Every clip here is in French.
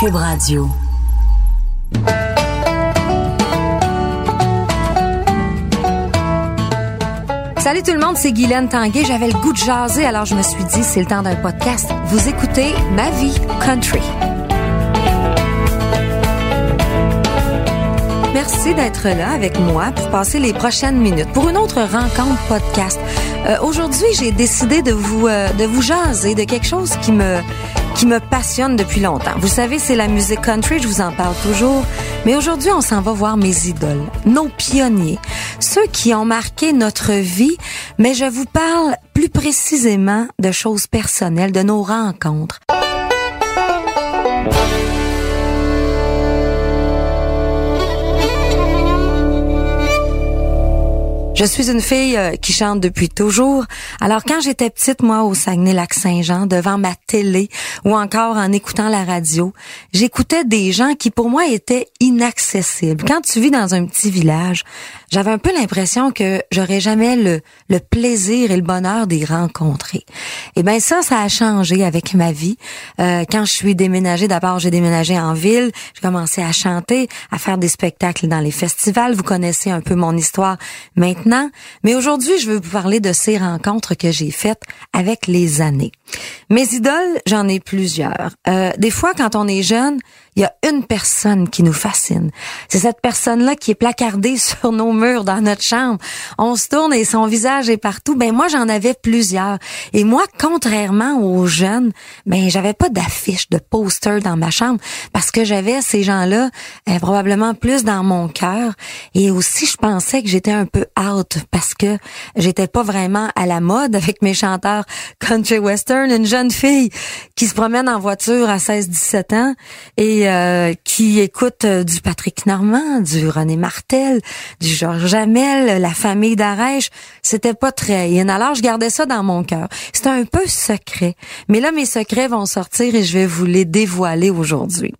Cube Radio. Salut tout le monde, c'est Guylaine Tanguay. J'avais le goût de jaser, alors je me suis dit, c'est le temps d'un podcast. Vous écoutez Ma vie country. Merci d'être là avec moi pour passer les prochaines minutes pour une autre rencontre podcast. Euh, Aujourd'hui, j'ai décidé de vous euh, de vous jaser de quelque chose qui me qui me passionne depuis longtemps. Vous savez, c'est la musique country, je vous en parle toujours. Mais aujourd'hui, on s'en va voir mes idoles, nos pionniers, ceux qui ont marqué notre vie. Mais je vous parle plus précisément de choses personnelles, de nos rencontres. Je suis une fille euh, qui chante depuis toujours. Alors quand j'étais petite, moi, au Saguenay-Lac-Saint-Jean, devant ma télé ou encore en écoutant la radio, j'écoutais des gens qui pour moi étaient inaccessibles. Quand tu vis dans un petit village, j'avais un peu l'impression que j'aurais jamais le, le plaisir et le bonheur d'y rencontrer. Et ben ça, ça a changé avec ma vie. Euh, quand je suis déménagée, d'abord j'ai déménagé en ville, j'ai commencé à chanter, à faire des spectacles dans les festivals. Vous connaissez un peu mon histoire maintenant. Mais aujourd'hui, je veux vous parler de ces rencontres que j'ai faites avec les années. Mes idoles, j'en ai plusieurs. Euh, des fois, quand on est jeune, il y a une personne qui nous fascine. C'est cette personne-là qui est placardée sur nos murs dans notre chambre. On se tourne et son visage est partout. Ben moi, j'en avais plusieurs. Et moi, contrairement aux jeunes, ben j'avais pas d'affiche, de poster dans ma chambre parce que j'avais ces gens-là euh, probablement plus dans mon cœur. Et aussi, je pensais que j'étais un peu out parce que j'étais pas vraiment à la mode avec mes chanteurs country western. Une jeune fille qui se promène en voiture à 16-17 ans et euh, qui écoute euh, du Patrick Normand, du René Martel, du Georges Jamel, la famille d'Arèche, c'était pas très in. Alors je gardais ça dans mon cœur. C'était un peu secret. Mais là mes secrets vont sortir et je vais vous les dévoiler aujourd'hui.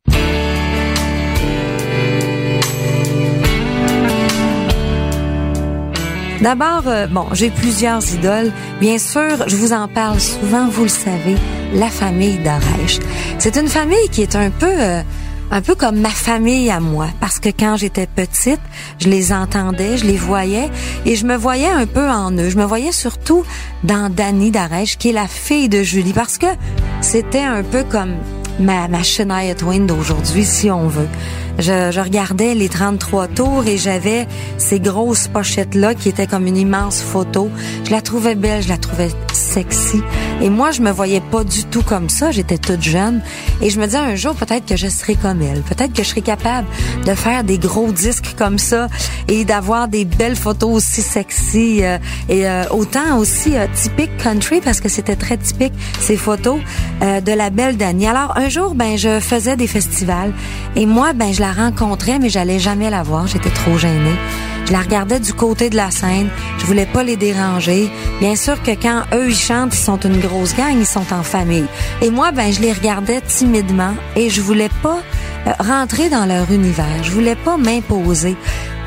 D'abord, euh, bon, j'ai plusieurs idoles. Bien sûr, je vous en parle souvent, vous le savez, la famille d'Arèche. C'est une famille qui est un peu... euh, un peu comme ma famille à moi, parce que quand j'étais petite, je les entendais, je les voyais, et je me voyais un peu en eux. Je me voyais surtout dans Dani Darèche, qui est la fille de Julie, parce que c'était un peu comme ma, ma Shania Twain d'aujourd'hui, si on veut. Je, je regardais les 33 tours et j'avais ces grosses pochettes-là qui étaient comme une immense photo. Je la trouvais belle, je la trouvais sexy. Et moi, je me voyais pas du tout comme ça. J'étais toute jeune. Et je me disais un jour, peut-être que je serai comme elle. Peut-être que je serai capable de faire des gros disques comme ça et d'avoir des belles photos aussi sexy euh, et euh, autant aussi euh, typique country parce que c'était très typique ces photos euh, de la belle Dani. Alors un jour, ben je faisais des festivals et moi, ben je la rencontrais mais j'allais jamais la voir. J'étais trop gênée. Je la regardais du côté de la scène. Je voulais pas les déranger. Bien sûr que quand eux ils chantent, ils sont une grosse gang, ils sont en famille. Et moi, ben je les regardais timidement et je voulais pas euh, rentrer dans leur univers. Je voulais pas m'imposer.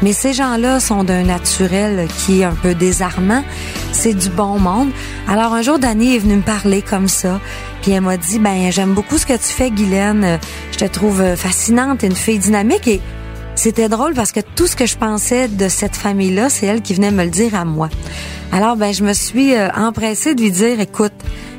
Mais ces gens-là sont d'un naturel qui est un peu désarmant. C'est du bon monde. Alors un jour, Dani est venue me parler comme ça. Puis elle m'a dit, ben j'aime beaucoup ce que tu fais, Guylaine. Je te trouve fascinante, une fille dynamique. Et c'était drôle parce que tout ce que je pensais de cette famille-là, c'est elle qui venait me le dire à moi. Alors, ben, je me suis euh, empressée de lui dire, écoute,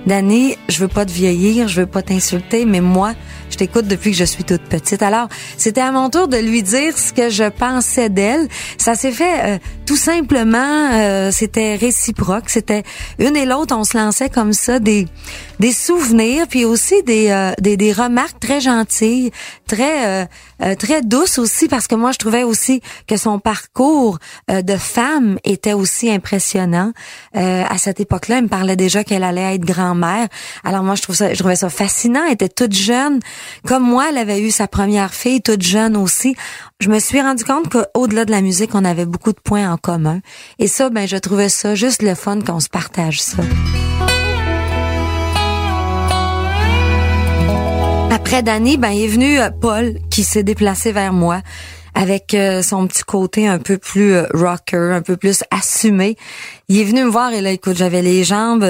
Dani, je veux pas te vieillir, je veux pas t'insulter, mais moi, t'écoute depuis que je suis toute petite. Alors, c'était à mon tour de lui dire ce que je pensais d'elle. Ça s'est fait euh, tout simplement, euh, c'était réciproque. C'était une et l'autre, on se lançait comme ça des des souvenirs, puis aussi des, euh, des des remarques très gentilles, très euh, très douce aussi parce que moi je trouvais aussi que son parcours de femme était aussi impressionnant. à cette époque-là, elle me parlait déjà qu'elle allait être grand-mère. Alors moi je ça je trouvais ça fascinant, elle était toute jeune comme moi, elle avait eu sa première fille toute jeune aussi. Je me suis rendu compte qu'au-delà de la musique, on avait beaucoup de points en commun. Et ça ben je trouvais ça juste le fun qu'on se partage ça. Après Danny, ben il est venu euh, Paul qui s'est déplacé vers moi avec euh, son petit côté un peu plus euh, rocker, un peu plus assumé. Il est venu me voir et là, écoute, j'avais les jambes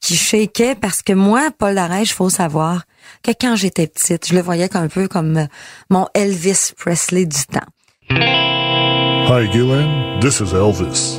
qui shakaient parce que moi, Paul Darèche, faut savoir que quand j'étais petite, je le voyais un peu comme mon Elvis Presley du temps. Hi Gillian, this is Elvis.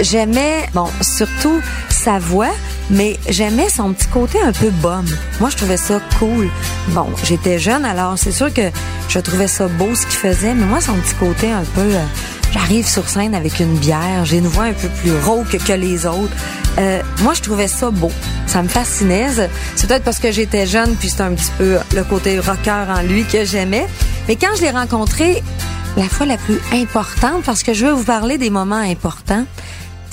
J'aimais, bon, surtout sa voix, mais j'aimais son petit côté un peu bum. Moi, je trouvais ça cool. Bon, j'étais jeune, alors c'est sûr que je trouvais ça beau ce qu'il faisait, mais moi, son petit côté un peu... Euh, j'arrive sur scène avec une bière, j'ai une voix un peu plus rauque que les autres. Euh, moi, je trouvais ça beau. Ça me fascinait. C'est peut-être parce que j'étais jeune, puis c'est un petit peu le côté rocker en lui que j'aimais. Mais quand je l'ai rencontré, la fois la plus importante, parce que je veux vous parler des moments importants,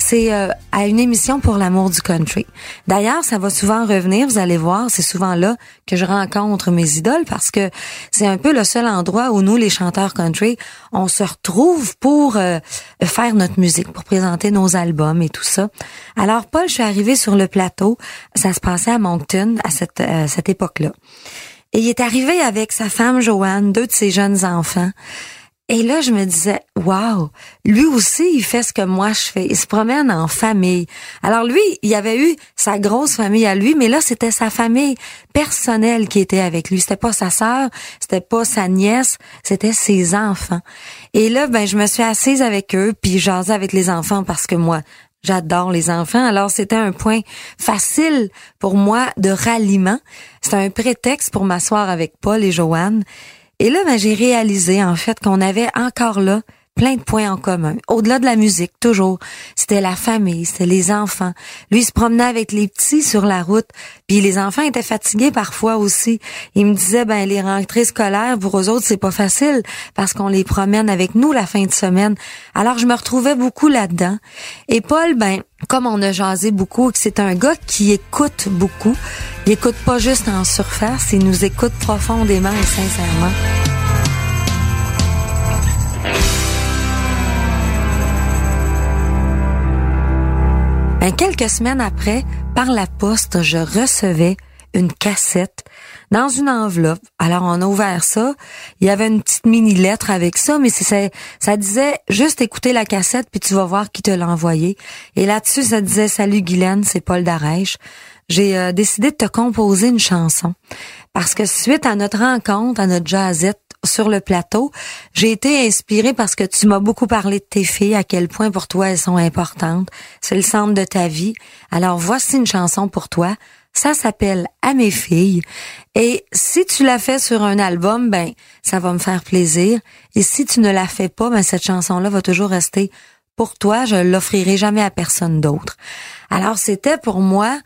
c'est euh, à une émission pour l'amour du country. D'ailleurs, ça va souvent revenir, vous allez voir, c'est souvent là que je rencontre mes idoles parce que c'est un peu le seul endroit où nous, les chanteurs country, on se retrouve pour euh, faire notre musique, pour présenter nos albums et tout ça. Alors, Paul, je suis arrivée sur le plateau, ça se passait à Moncton à cette, euh, cette époque-là. Et il est arrivé avec sa femme Joanne, deux de ses jeunes enfants. Et là, je me disais, wow, lui aussi, il fait ce que moi je fais. Il se promène en famille. Alors lui, il avait eu sa grosse famille à lui, mais là, c'était sa famille personnelle qui était avec lui. C'était pas sa sœur, c'était pas sa nièce, c'était ses enfants. Et là, ben, je me suis assise avec eux, puis jasais avec les enfants parce que moi, J'adore les enfants, alors c'était un point facile pour moi de ralliement. C'était un prétexte pour m'asseoir avec Paul et Joanne et là, ben, j'ai réalisé en fait qu'on avait encore là plein de points en commun. Au-delà de la musique, toujours. C'était la famille, c'était les enfants. Lui, il se promenait avec les petits sur la route. Puis les enfants étaient fatigués parfois aussi. Il me disait, ben, les rentrées scolaires, pour eux autres, c'est pas facile parce qu'on les promène avec nous la fin de semaine. Alors, je me retrouvais beaucoup là-dedans. Et Paul, ben, comme on a jasé beaucoup, c'est un gars qui écoute beaucoup. Il écoute pas juste en surface, il nous écoute profondément et sincèrement. Ben, quelques semaines après, par la poste, je recevais une cassette dans une enveloppe. Alors on a ouvert ça, il y avait une petite mini lettre avec ça, mais ça disait juste écouter la cassette puis tu vas voir qui te l'a envoyé. Et là-dessus ça disait salut Guylaine, c'est Paul Darèche. J'ai euh, décidé de te composer une chanson parce que suite à notre rencontre, à notre jazzette sur le plateau, j'ai été inspirée parce que tu m'as beaucoup parlé de tes filles, à quel point pour toi elles sont importantes. C'est le centre de ta vie. Alors voici une chanson pour toi. Ça s'appelle À mes filles. Et si tu l'as fait sur un album, ben, ça va me faire plaisir. Et si tu ne la fais pas, ben, cette chanson-là va toujours rester pour toi. Je l'offrirai jamais à personne d'autre. Alors, c'était pour moi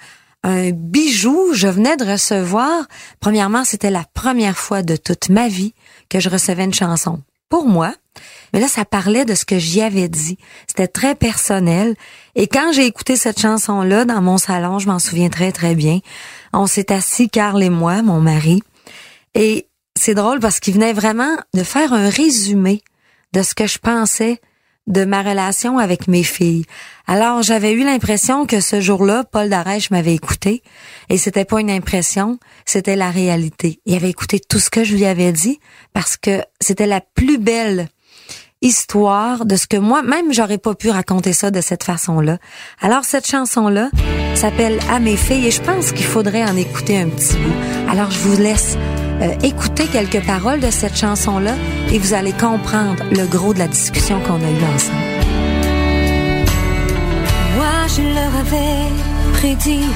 un bijou. Je venais de recevoir, premièrement, c'était la première fois de toute ma vie que je recevais une chanson pour moi. Mais là, ça parlait de ce que j'y avais dit. C'était très personnel. Et quand j'ai écouté cette chanson-là dans mon salon, je m'en souviens très, très bien. On s'est assis, Carl et moi, mon mari. Et c'est drôle parce qu'il venait vraiment de faire un résumé de ce que je pensais de ma relation avec mes filles. Alors, j'avais eu l'impression que ce jour-là, Paul Darèche m'avait écouté. Et c'était pas une impression, c'était la réalité. Il avait écouté tout ce que je lui avais dit parce que c'était la plus belle histoire de ce que moi, même j'aurais pas pu raconter ça de cette façon-là. Alors, cette chanson-là s'appelle À mes filles et je pense qu'il faudrait en écouter un petit bout. Alors, je vous laisse euh, écouter quelques paroles de cette chanson-là et vous allez comprendre le gros de la discussion qu'on a eue ensemble. Moi, je leur avais prédit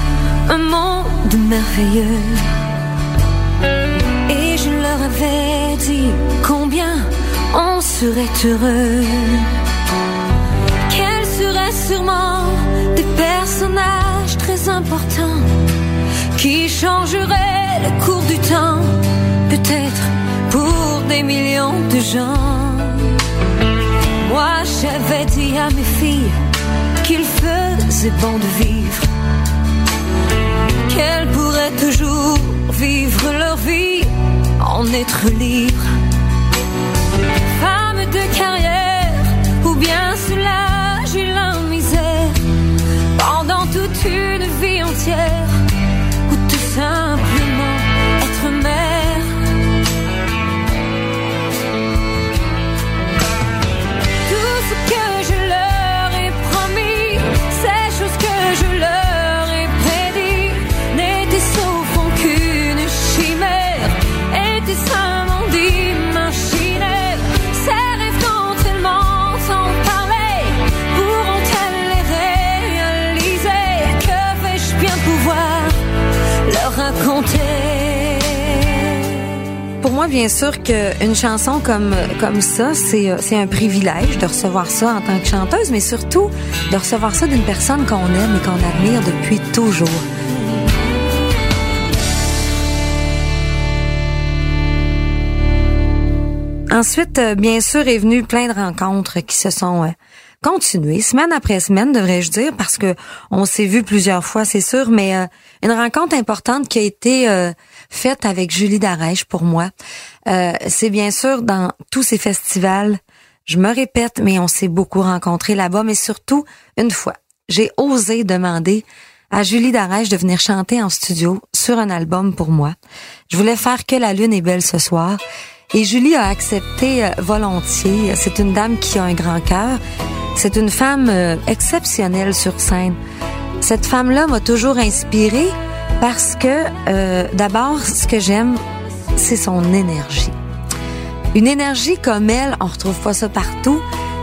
un monde merveilleux. Et je leur avais dit combien on serait heureux. Qu'elles seraient sûrement des personnages très importants qui changeraient le cours du temps peut-être pour des millions de gens. Moi, j'avais dit à mes filles qu'il faisait bon de vivre, qu'elles pourraient toujours vivre leur vie en être libres. Femmes de carrière ou bien soulager la misère pendant toute une vie entière ou tout simplement Tout bien sûr qu'une chanson comme comme ça, c'est euh, c'est un privilège de recevoir ça en tant que chanteuse, mais surtout de recevoir ça d'une personne qu'on aime et qu'on admire depuis toujours. Ensuite, euh, bien sûr, est venu plein de rencontres qui se sont euh, continuées, semaine après semaine, devrais-je dire, parce que on s'est vu plusieurs fois, c'est sûr, mais une rencontre importante qui a été faite avec Julie Darèche pour moi. Euh, c'est bien sûr dans tous ces festivals, je me répète, mais on s'est beaucoup rencontrés là-bas, mais surtout une fois, j'ai osé demander à Julie Darèche de venir chanter en studio sur un album pour moi. Je voulais faire que la lune est belle ce soir. Et Julie a accepté euh, volontiers. C'est une dame qui a un grand cœur. C'est une femme euh, exceptionnelle sur scène. Cette femme-là m'a toujours inspirée parce que, euh, d'abord, ce que j'aime, c'est son énergie. Une énergie comme elle, on retrouve pas ça partout.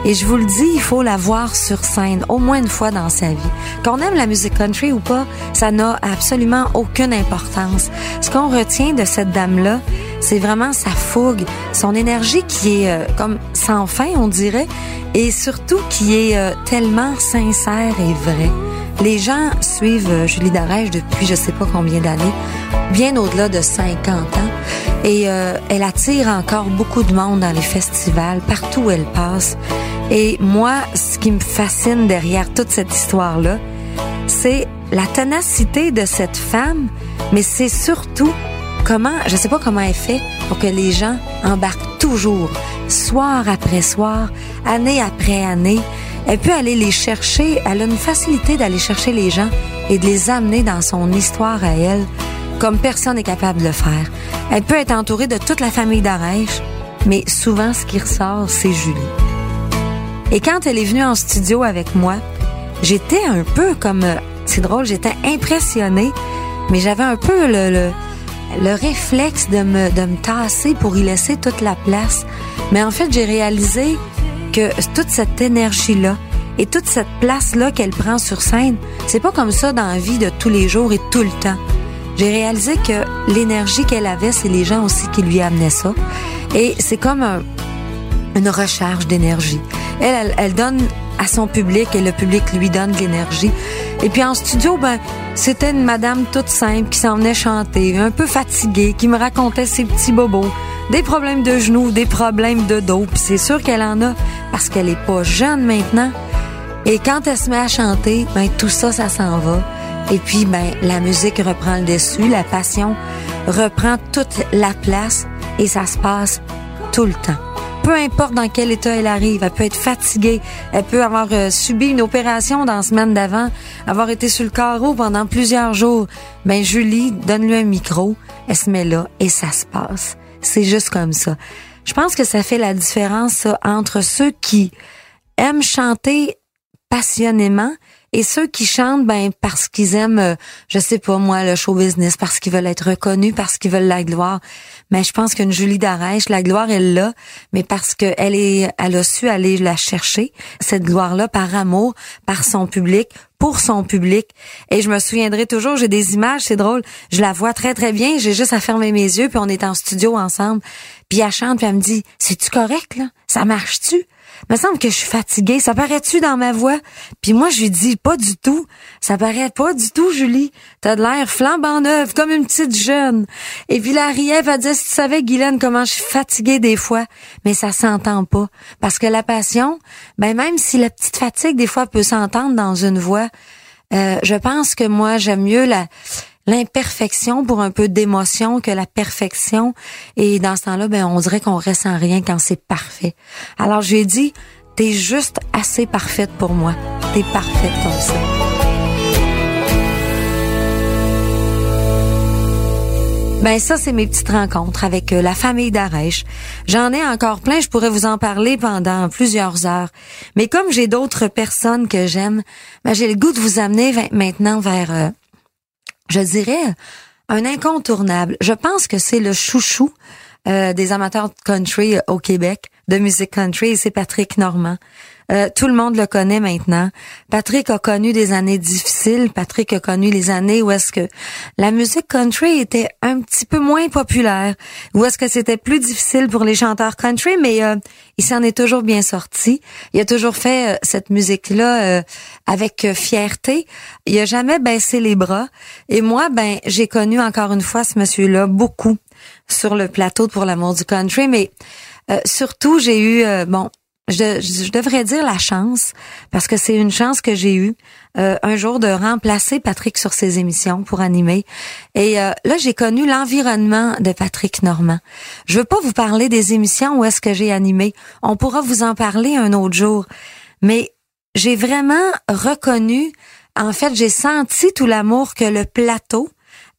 Et je vous le dis, il faut la voir sur scène au moins une fois dans sa vie. Qu'on aime la musique country ou pas, ça n'a absolument aucune importance. Ce qu'on retient de cette dame-là, c'est vraiment sa fougue, son énergie qui est euh, comme sans fin, on dirait, et surtout qui est euh, tellement sincère et vraie. Les gens suivent euh, Julie Darèche depuis je sais pas combien d'années, bien au-delà de 50 ans. Et euh, elle attire encore beaucoup de monde dans les festivals, partout où elle passe. Et moi, ce qui me fascine derrière toute cette histoire-là, c'est la ténacité de cette femme, mais c'est surtout comment, je sais pas comment elle fait pour que les gens embarquent toujours, soir après soir, année après année. Elle peut aller les chercher, elle a une facilité d'aller chercher les gens et de les amener dans son histoire à elle, comme personne n'est capable de le faire. Elle peut être entourée de toute la famille d'Arèche, mais souvent ce qui ressort, c'est Julie. Et quand elle est venue en studio avec moi, j'étais un peu comme, euh, c'est drôle, j'étais impressionnée, mais j'avais un peu le, le, le réflexe de me, de me tasser pour y laisser toute la place. Mais en fait, j'ai réalisé que toute cette énergie-là et toute cette place-là qu'elle prend sur scène, c'est pas comme ça dans la vie de tous les jours et tout le temps. J'ai réalisé que l'énergie qu'elle avait, c'est les gens aussi qui lui amenaient ça. Et c'est comme un, une recharge d'énergie. Elle, elle, elle donne à son public et le public lui donne de l'énergie. Et puis en studio, ben, c'était une madame toute simple qui s'en venait chanter, un peu fatiguée, qui me racontait ses petits bobos, des problèmes de genoux, des problèmes de dos. Puis c'est sûr qu'elle en a parce qu'elle est pas jeune maintenant. Et quand elle se met à chanter, ben tout ça, ça s'en va. Et puis, ben, la musique reprend le dessus, la passion reprend toute la place et ça se passe tout le temps. Peu importe dans quel état elle arrive, elle peut être fatiguée, elle peut avoir euh, subi une opération dans la semaine d'avant, avoir été sur le carreau pendant plusieurs jours. Ben, Julie, donne-lui un micro, elle se met là et ça se passe. C'est juste comme ça. Je pense que ça fait la différence entre ceux qui aiment chanter passionnément et ceux qui chantent ben parce qu'ils aiment euh, je sais pas moi le show business parce qu'ils veulent être reconnus parce qu'ils veulent la gloire. Mais je pense qu'une Julie Darèche la gloire elle l'a mais parce que elle est elle a su aller la chercher cette gloire là par amour par son public pour son public. Et je me souviendrai toujours j'ai des images c'est drôle je la vois très très bien j'ai juste à fermer mes yeux puis on est en studio ensemble. Puis elle chante puis elle me dit c'est tu correct là? Ça marche tu me semble que je suis fatiguée. Ça paraît-tu dans ma voix? Puis moi, je lui dis, pas du tout. Ça paraît pas du tout, Julie. T'as de l'air flambant neuve, comme une petite jeune. Et puis la riait, elle dit, si tu savais, Guylaine, comment je suis fatiguée des fois. Mais ça s'entend pas. Parce que la passion, ben même si la petite fatigue, des fois, peut s'entendre dans une voix, euh, je pense que moi, j'aime mieux la l'imperfection pour un peu d'émotion que la perfection. Et dans ce temps-là, ben, on dirait qu'on ressent rien quand c'est parfait. Alors, je lui ai dit, t'es juste assez parfaite pour moi. T'es parfaite comme ça. Ben ça, c'est mes petites rencontres avec euh, la famille d'Arèche. J'en ai encore plein, je pourrais vous en parler pendant plusieurs heures. Mais comme j'ai d'autres personnes que j'aime, ben j'ai le goût de vous amener maintenant vers euh, je dirais, un incontournable. Je pense que c'est le chouchou euh, des amateurs de country au Québec, de musique country, c'est Patrick Normand. Euh, tout le monde le connaît maintenant. Patrick a connu des années difficiles. Patrick a connu les années où est-ce que la musique country était un petit peu moins populaire, où est-ce que c'était plus difficile pour les chanteurs country, mais euh, il s'en est toujours bien sorti. Il a toujours fait euh, cette musique-là avec fierté. Il a jamais baissé les bras. Et moi, ben, j'ai connu encore une fois ce monsieur-là beaucoup sur le plateau pour l'amour du country, mais surtout j'ai eu bon je, je, devrais dire la chance, parce que c'est une chance que j'ai eue euh, un jour de remplacer Patrick sur ses émissions pour animer. Et euh, là, j'ai connu l'environnement de Patrick Normand. Je veux pas vous parler des émissions où est-ce que j'ai animé. On pourra vous en parler un autre jour. Mais j'ai vraiment reconnu, en fait, j'ai senti tout l'amour que le plateau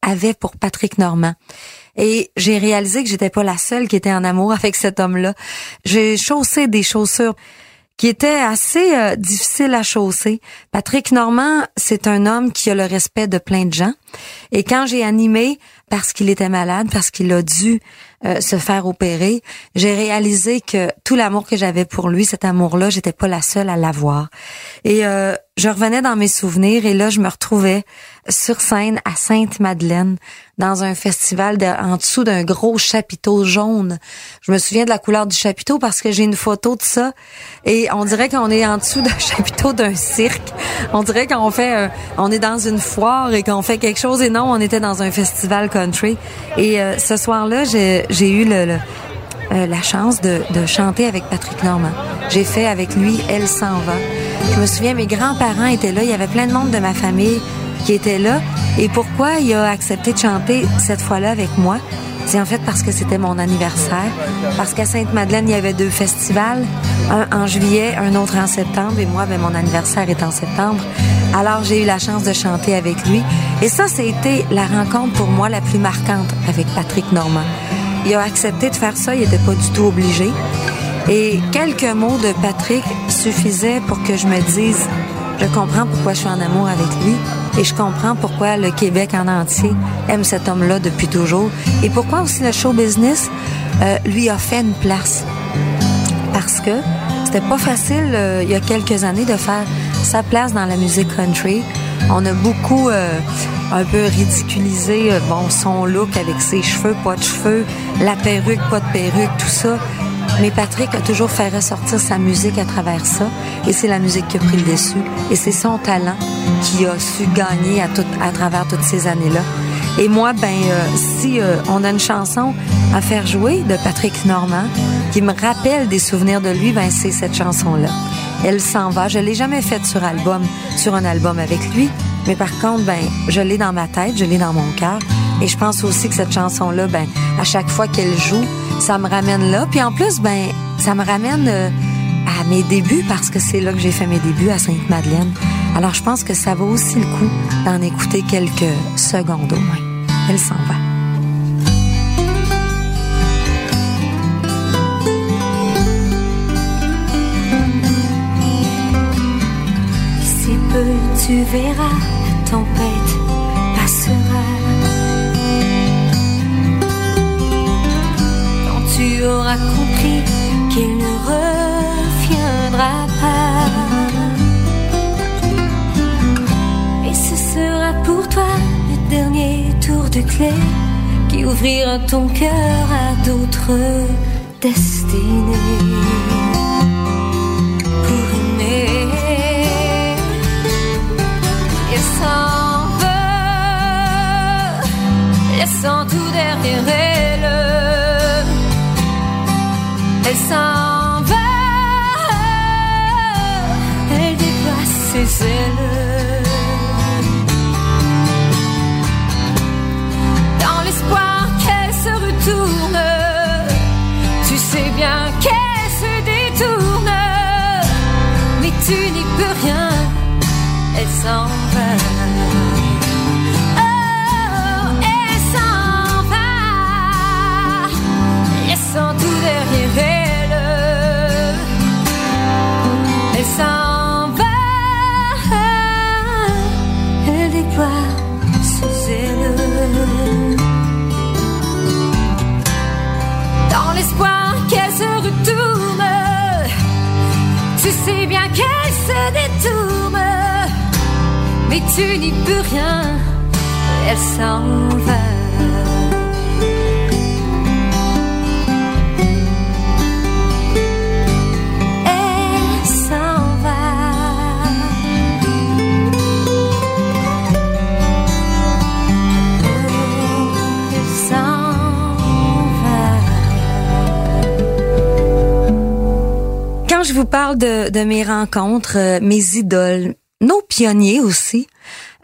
avait pour Patrick Normand. Et j'ai réalisé que j'étais pas la seule qui était en amour avec cet homme-là. J'ai chaussé des chaussures qui étaient assez euh, difficiles à chausser. Patrick Normand, c'est un homme qui a le respect de plein de gens. Et quand j'ai animé, parce qu'il était malade, parce qu'il a dû euh, se faire opérer, j'ai réalisé que tout l'amour que j'avais pour lui, cet amour-là, j'étais pas la seule à l'avoir. Et euh, je revenais dans mes souvenirs et là, je me retrouvais sur scène à Sainte-Madeleine dans un festival en dessous d'un gros chapiteau jaune. Je me souviens de la couleur du chapiteau parce que j'ai une photo de ça et on dirait qu'on est en dessous d'un chapiteau d'un cirque. On dirait qu'on fait, on est dans une foire et qu'on fait quelque et non, on était dans un festival country. Et euh, ce soir-là, j'ai eu euh, la chance de, de, chanter avec Patrick Normand. J'ai fait avec lui Elle s'en va. Je me souviens, mes grands-parents étaient là, il y avait plein de monde de ma famille qui était là. Et pourquoi il a accepté de chanter cette fois-là avec moi? C'est en fait parce que c'était mon anniversaire. Parce qu'à Sainte-Madeleine, il y avait deux festivals. Un en juillet, un autre en septembre. Et moi, ben, mon anniversaire est en septembre. Alors, j'ai eu la chance de chanter avec lui. Et ça, c'était la rencontre pour moi la plus marquante avec Patrick Normand. Il a accepté de faire ça. Il n'était pas du tout obligé. Et quelques mots de Patrick suffisaient pour que je me dise, je comprends pourquoi je suis en amour avec lui et je comprends pourquoi le Québec en entier aime cet homme-là depuis toujours et pourquoi aussi le show business euh, lui a fait une place. Parce que c'était pas facile euh, il y a quelques années de faire sa place dans la musique country. On a beaucoup euh, un peu ridiculisé bon son look avec ses cheveux, pas de cheveux, la perruque, pas de perruque, tout ça. Mais Patrick a toujours fait ressortir sa musique à travers ça. Et c'est la musique qui a pris le dessus. Et c'est son talent qui a su gagner à, tout, à travers toutes ces années-là. Et moi, ben, euh, si euh, on a une chanson à faire jouer de Patrick Normand qui me rappelle des souvenirs de lui, ben, c'est cette chanson-là. Elle s'en va. Je l'ai jamais faite sur album, sur un album avec lui. Mais par contre, ben, je l'ai dans ma tête, je l'ai dans mon cœur. Et je pense aussi que cette chanson-là, ben, à chaque fois qu'elle joue, ça me ramène là. Puis en plus, ben, ça me ramène euh, à mes débuts parce que c'est là que j'ai fait mes débuts à Sainte-Madeleine. Alors je pense que ça vaut aussi le coup d'en écouter quelques secondes au moins. Elle s'en va. Si peu tu verras, tempête compris qu'il ne reviendra pas. Et ce sera pour toi le dernier tour de clé qui ouvrira ton cœur à d'autres destinées. pour aimer. Elle s'en veut, laissant tout derrière elle. Elle tu sais bien qu'elle se détourne, mais tu n'y peux rien, elle s'en va. Je vous parle de, de mes rencontres, euh, mes idoles, nos pionniers aussi,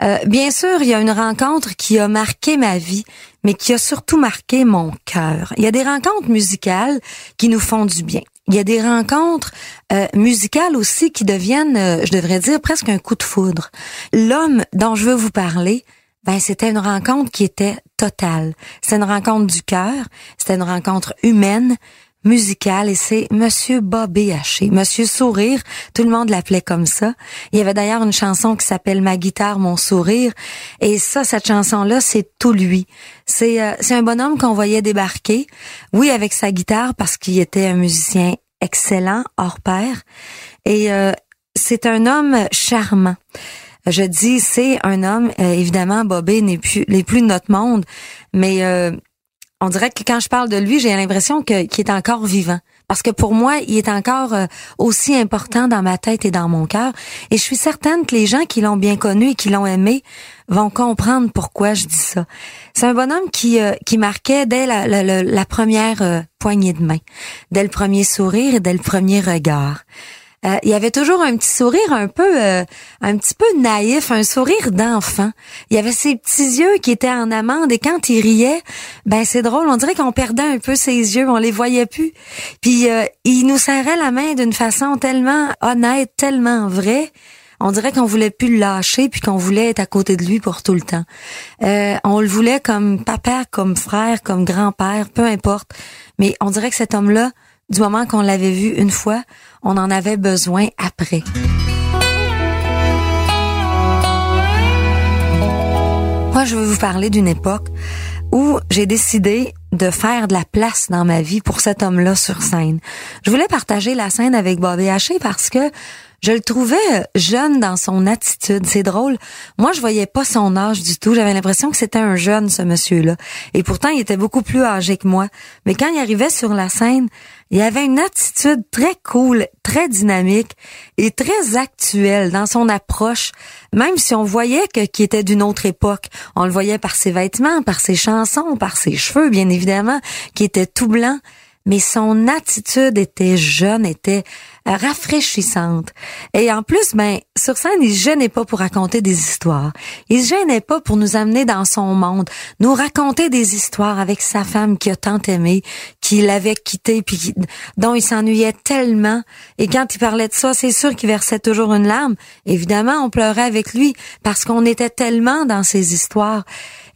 euh, bien sûr, il y a une rencontre qui a marqué ma vie, mais qui a surtout marqué mon cœur. Il y a des rencontres musicales qui nous font du bien. Il y a des rencontres euh, musicales aussi qui deviennent, euh, je devrais dire, presque un coup de foudre. L'homme dont je veux vous parler, ben c'était une rencontre qui était totale. C'est une rencontre du cœur, c'était une rencontre humaine, musicale, et c'est Monsieur Bobby Haché, Monsieur Sourire, tout le monde l'appelait comme ça. Il y avait d'ailleurs une chanson qui s'appelle Ma guitare, mon sourire, et ça, cette chanson-là, c'est tout lui. C'est euh, un bonhomme qu'on voyait débarquer, oui, avec sa guitare parce qu'il était un musicien excellent, hors pair, et euh, c'est un homme charmant. Je dis c'est un homme, euh, évidemment, Bobby n'est plus, n'est plus de notre monde, mais euh, on dirait que quand je parle de lui, j'ai l'impression qu'il est encore vivant. Parce que pour moi, il est encore euh, aussi important dans ma tête et dans mon cœur. Et je suis certaine que les gens qui l'ont bien connu et qui l'ont aimé vont comprendre pourquoi je dis ça. C'est un bonhomme qui euh, qui marquait dès la première euh, poignée de main, dès le premier sourire et dès le premier regard. Euh, il avait toujours un petit sourire un peu, euh, un petit peu naïf, un sourire d'enfant. Il avait ses petits yeux qui étaient en amande et quand il riait, ben c'est drôle, on dirait qu'on perdait un peu ses yeux, on les voyait plus. Puis euh, il nous serrait la main d'une façon tellement honnête, tellement vraie. On dirait qu'on voulait plus le lâcher puis qu'on voulait être à côté de lui pour tout le temps. On le voulait comme papa, comme frère, comme grand-père, peu importe. Mais on dirait que cet homme-là, du moment qu'on l'avait vu une fois, on en avait besoin après. Moi, je veux vous parler d'une époque où j'ai décidé de faire de la place dans ma vie pour cet homme-là sur scène. Je voulais partager la scène avec Bobby Haché parce que je le trouvais jeune dans son attitude. C'est drôle. Moi, je voyais pas son âge du tout. J'avais l'impression que c'était un jeune, ce monsieur-là. Et pourtant, il était beaucoup plus âgé que moi. Mais quand il arrivait sur la scène, il avait une attitude très cool, très dynamique et très actuelle dans son approche. Même si on voyait que qu'il était d'une autre époque, on le voyait par ses vêtements, par ses chansons, par ses cheveux, bien évidemment, qui étaient tout blancs. Mais son attitude était jeune, était rafraîchissante. Et en plus, ben, sur scène, il se gênait pas pour raconter des histoires. Il se gênait pas pour nous amener dans son monde, nous raconter des histoires avec sa femme qui a tant aimé, qui l'avait quitté, puis dont il s'ennuyait tellement. Et quand il parlait de ça, c'est sûr qu'il versait toujours une larme. Évidemment, on pleurait avec lui parce qu'on était tellement dans ses histoires.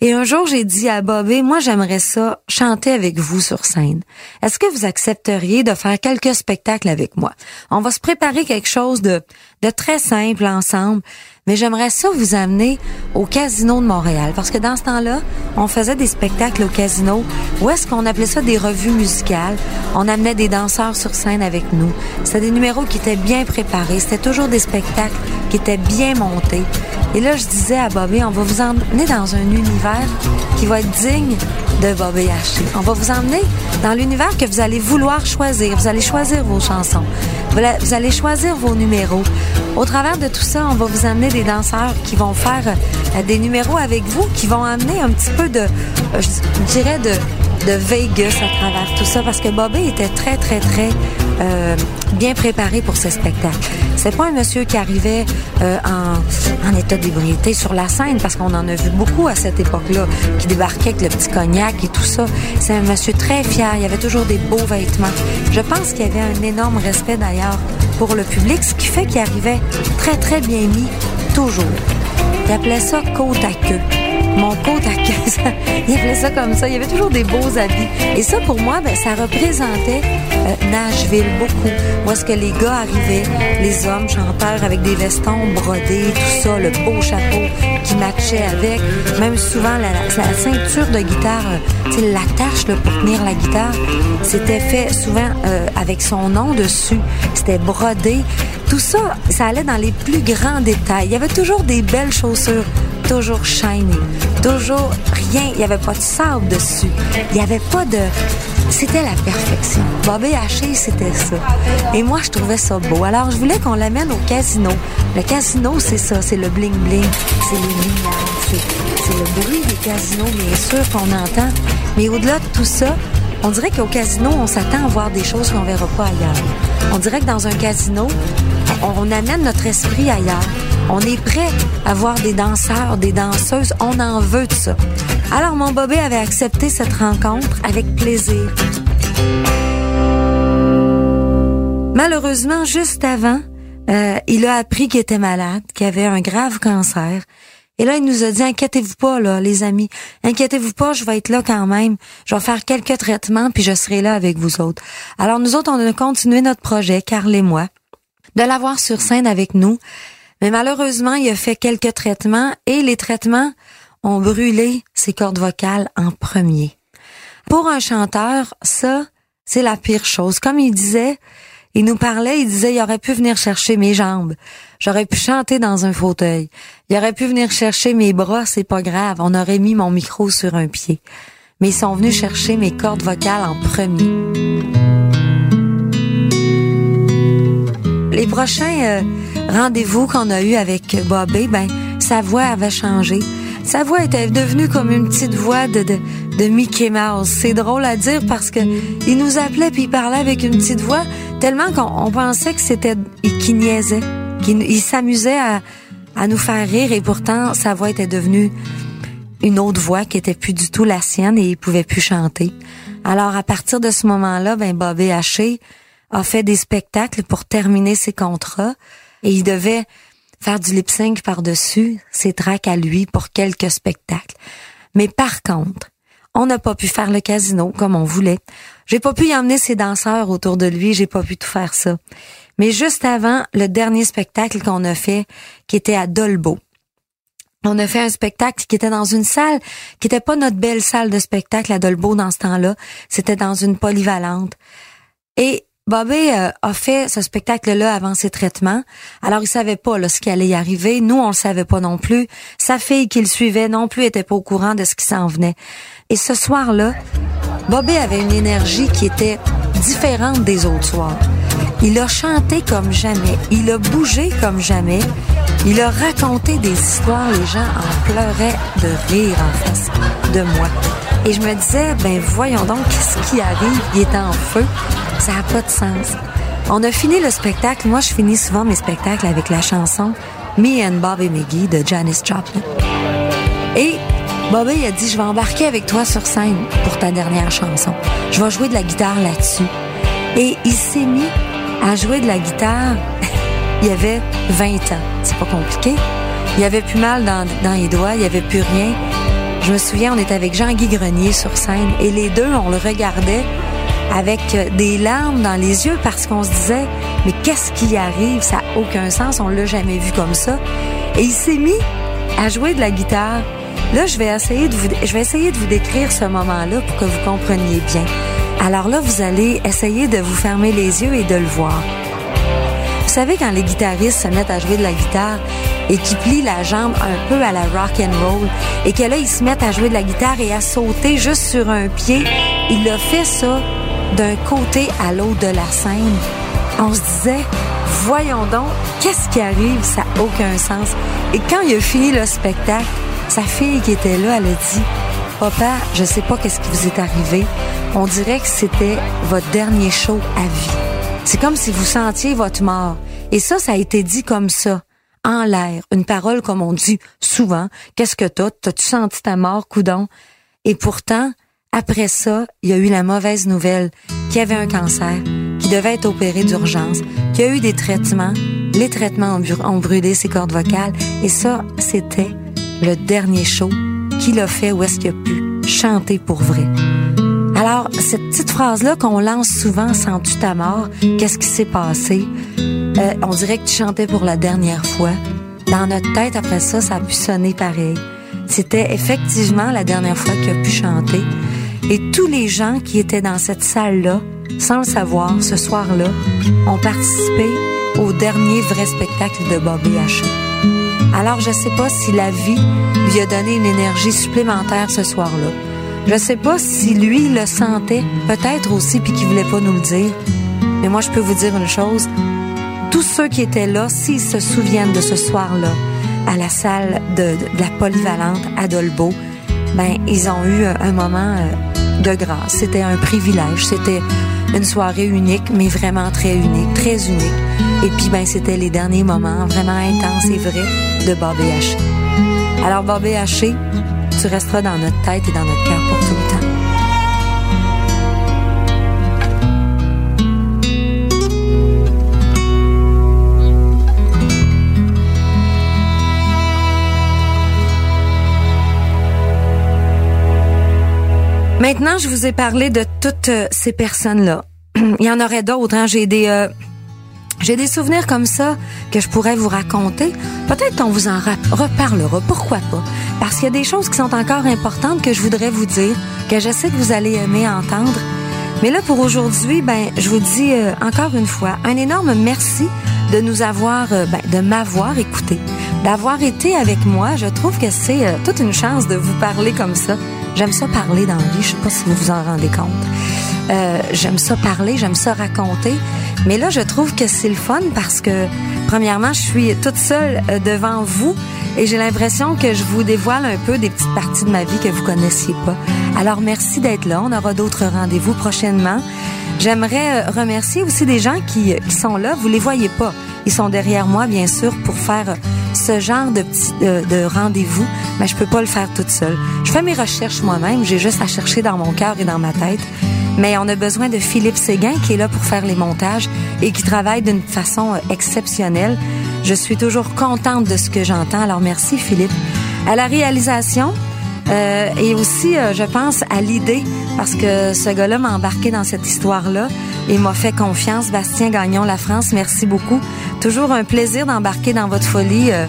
Et un jour, j'ai dit à Bobby, moi, j'aimerais ça chanter avec vous sur scène. Est-ce que vous accepteriez de faire quelques spectacles avec moi? On va se préparer quelque chose de, de très simple ensemble, mais j'aimerais ça vous amener au Casino de Montréal. Parce que dans ce temps-là, on faisait des spectacles au Casino où est-ce qu'on appelait ça des revues musicales. On amenait des danseurs sur scène avec nous. C'était des numéros qui étaient bien préparés. C'était toujours des spectacles qui étaient bien montés. Et là, je disais à Bobby, on va vous emmener dans un univers qui va être digne de Bobby Ashley. On va vous emmener dans l'univers que vous allez vouloir choisir. Vous allez choisir vos chansons. Vous allez choisir vos numéros. Au travers de tout ça, on va vous amener des danseurs qui vont faire euh, des numéros avec vous, qui vont amener un petit peu de, euh, je dirais, de, de Vegas à travers tout ça, parce que Bobby était très, très, très euh, bien préparé pour ce spectacle. C'est pas un monsieur qui arrivait en, en état d'ébriété sur la scène, parce qu'on en a vu beaucoup à cette époque-là, qui débarquait avec le petit cognac et tout ça. C'est un monsieur très fier. Il avait toujours des beaux vêtements. Je pense qu'il y avait un énorme respect d'ailleurs pour le public, ce qui fait qu'il arrivait très, très bien mis, toujours. Il appelait ça côte à queue. Mon côte à queue, il appelait ça comme ça. Il y avait toujours des beaux habits. Et ça, pour moi, ben, ça représentait euh, Nashville beaucoup. Où est-ce que les gars arrivaient, les hommes chanteurs avec des vestons brodés, tout ça, le beau chapeau qui matchait avec. Même souvent, la, ceinture de guitare, euh, l'attache pour tenir la guitare, c'était fait souvent euh, avec son nom dessus. C'était brodé. Tout ça, ça allait dans les plus grands détails. Il y avait toujours des belles chaussures, toujours shiny, toujours rien. Il n'y avait pas de sable dessus. Il n'y avait pas de... C'était la perfection. Bobby Haché, c'était ça. Et moi, je trouvais ça beau. Alors, je voulais qu'on l'amène au casino. Le casino, c'est ça, c'est le bling-bling, c'est les lumières, c'est le bruit des casinos, bien sûr, qu'on entend. Mais au-delà de tout ça, on dirait qu'au casino, on s'attend à voir des choses qu'on verra pas ailleurs. On dirait que dans un casino, on amène notre esprit ailleurs. On est prêt à voir des danseurs, des danseuses. On en veut de ça. Alors, mon Bobby avait accepté cette rencontre avec plaisir. Malheureusement, juste avant, euh, il a appris qu'il était malade, qu'il avait un grave cancer. Et là, il nous a dit, inquiétez-vous pas, là, les amis. Inquiétez-vous pas, je vais être là quand même. Je vais faire quelques traitements, puis je serai là avec vous autres. Alors, nous autres, on a continué notre projet, Carl et moi, de l'avoir sur scène avec nous. Mais malheureusement, il a fait quelques traitements et les traitements ont brûlé ses cordes vocales en premier. Pour un chanteur, ça, c'est la pire chose. Comme il disait, il nous parlait, il disait, il aurait pu venir chercher mes jambes. J'aurais pu chanter dans un fauteuil. Il aurait pu venir chercher mes bras, c'est pas grave. On aurait mis mon micro sur un pied. Mais ils sont venus chercher mes cordes vocales en premier. Les prochains euh, rendez-vous qu'on a eu avec Bobby, ben, sa voix avait changé. Sa voix était devenue comme une petite voix de, Mickey Mouse. C'est drôle à dire parce que il nous appelait puis il parlait avec une petite voix tellement qu'on on pensait que c'était qu'il niaisait, qu'il il s'amusait à, à nous faire rire et pourtant sa voix était devenue une autre voix qui était plus du tout la sienne et il pouvait plus chanter. Alors à partir de ce moment-là, ben Bobby Haché a fait des spectacles pour terminer ses contrats et il devait faire du lip sync par-dessus ses tracks à lui pour quelques spectacles. Mais par contre, on n'a pas pu faire le casino comme on voulait. J'ai pas pu y emmener ses danseurs autour de lui, j'ai pas pu tout faire ça. Mais juste avant le dernier spectacle qu'on a fait, qui était à Dolbeau, on a fait un spectacle qui était dans une salle qui était pas notre belle salle de spectacle à Dolbeau dans ce temps-là. C'était dans une polyvalente. Et Bobby euh, a fait ce spectacle-là avant ses traitements. Alors, il savait pas ce qui allait y arriver. Nous, on le savait pas non plus. Sa fille qui le suivait non plus était pas au courant de ce qui s'en venait. Et ce soir-là, Bobby avait une énergie qui était différente des autres soirs. Il a chanté comme jamais. Il a bougé comme jamais. Il a raconté des histoires. Les gens en pleuraient de rire en face de moi. Et je me disais, ben voyons donc, qu'est-ce qui arrive? Il est en feu. Ça n'a pas de sens. On a fini le spectacle. Moi, je finis souvent mes spectacles avec la chanson Me and Bobby McGee de Janis Joplin. Et Bobby a dit, je vais embarquer avec toi sur scène pour ta dernière chanson. Je vais jouer de la guitare là-dessus. Et il s'est mis à jouer de la guitare. il avait 20 ans. C'est pas compliqué. Il avait plus mal dans, dans les doigts, il avait plus rien. Je me souviens, on était avec Jean-Guy Grenier sur scène et les deux, on le regardait avec euh, des larmes dans les yeux parce qu'on se disait, mais qu'est-ce qui arrive? Ça n'a aucun sens, on l'a jamais vu comme ça. Et il s'est mis à jouer de la guitare. Là, je vais essayer de vous, je vais essayer de vous décrire ce moment-là pour que vous compreniez bien. Alors là, vous allez essayer de vous fermer les yeux et de le voir. Vous savez, quand les guitaristes se mettent à jouer de la guitare, et qui plie la jambe un peu à la rock and roll et que là, ils se mettent à jouer de la guitare et à sauter juste sur un pied. Il a fait ça d'un côté à l'autre de la scène. On se disait, voyons donc, qu'est-ce qui arrive? Ça n'a aucun sens. Et quand il a fini le spectacle, sa fille qui était là, elle a dit, Papa, je sais pas qu'est-ce qui vous est arrivé. On dirait que c'était votre dernier show à vie. C'est comme si vous sentiez votre mort. Et ça, ça a été dit comme ça, en l'air. Une parole comme on dit souvent. Qu'est-ce que t'as? T'as-tu senti ta mort, coudon? Et pourtant, après ça, il y a eu la mauvaise nouvelle qu'il avait un cancer, qui devait être opéré d'urgence, qu'il y a eu des traitements. Les traitements ont brûlé ses cordes vocales. Et ça, c'était le dernier show qu'il a fait où est-ce qu'il a pu chanter pour vrai. Alors, cette petite phrase-là qu'on lance souvent, sens-tu ta mort? Qu'est-ce qui s'est passé? Euh, on dirait que tu chantais pour la dernière fois. Dans notre tête, après ça, ça a pu sonner pareil. C'était effectivement la dernière fois qu'il a pu chanter. Et tous les gens qui étaient dans cette salle-là, sans le savoir, ce soir-là, ont participé au dernier vrai spectacle de Bobby H. Alors, je sais pas si la vie lui a donné une énergie supplémentaire ce soir-là. Je sais pas si lui le sentait, peut-être aussi, puis qu'il voulait pas nous le dire. Mais moi, je peux vous dire une chose. Tous ceux qui étaient là, s'ils se souviennent de ce soir-là, à la salle de, de la polyvalente à Dolbeau, ben, ils ont eu un moment euh, C'était un privilège. C'était une soirée unique, mais vraiment très unique, très unique. Et puis, ben, c'était les derniers moments vraiment intenses et vrais de Bobby Haché. Alors, Bobby Haché, tu resteras dans notre tête et dans notre cœur pour tout le temps. Maintenant, je vous ai parlé de toutes euh, ces personnes-là. Il y en aurait d'autres. Hein? J'ai des euh, j'ai des souvenirs comme ça que je pourrais vous raconter. Peut-être qu'on vous en ra- reparlera. Pourquoi pas? Parce qu'il y a des choses qui sont encore importantes que je voudrais vous dire, que je sais que vous allez aimer entendre. Mais là, pour aujourd'hui, ben, je vous dis euh, encore une fois un énorme merci de nous avoir, euh, ben, de m'avoir écouté, d'avoir été avec moi. Je trouve que c'est toute une chance de vous parler comme ça. J'aime ça parler dans la vie. Je sais pas si vous vous en rendez compte. Euh, j'aime ça parler, j'aime ça raconter. Mais là, je trouve que c'est le fun parce que, premièrement, je suis toute seule euh, devant vous et j'ai l'impression que je vous dévoile un peu des petites parties de ma vie que vous connaissiez pas. Alors, merci d'être là. On aura d'autres rendez-vous prochainement. J'aimerais euh, remercier aussi des gens qui, qui sont là. Vous les voyez pas. Ils sont derrière moi, bien sûr, pour faire euh, ce genre de rendez-vous. Mais je peux pas le faire toute seule. Je fais mes recherches moi-même. J'ai juste à chercher dans mon cœur et dans ma tête. Mais on a besoin de Philippe Séguin qui est là pour faire les montages et qui travaille d'une façon euh, exceptionnelle. Je suis toujours contente de ce que j'entends. Alors merci Philippe. À la réalisation, euh, et aussi, euh, je pense à l'idée, parce que ce gars-là m'a embarqué dans cette histoire-là et m'a fait confiance. Bastien Gagnon, la France, merci beaucoup. Toujours un plaisir d'embarquer dans votre folie, euh,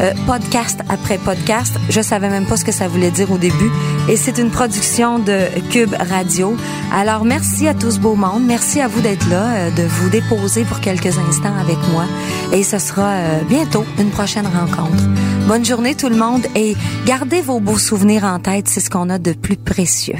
euh, podcast après podcast. Je savais même pas ce que ça voulait dire au début. Et c'est une production de Cube Radio. Alors, merci à tous beau monde. Merci à vous d'être là, euh, de vous déposer pour quelques instants avec moi. Et ce sera euh, bientôt une prochaine rencontre. Bonne journée tout le monde et gardez vos beaux souvenirs en tête, c'est ce qu'on a de plus précieux.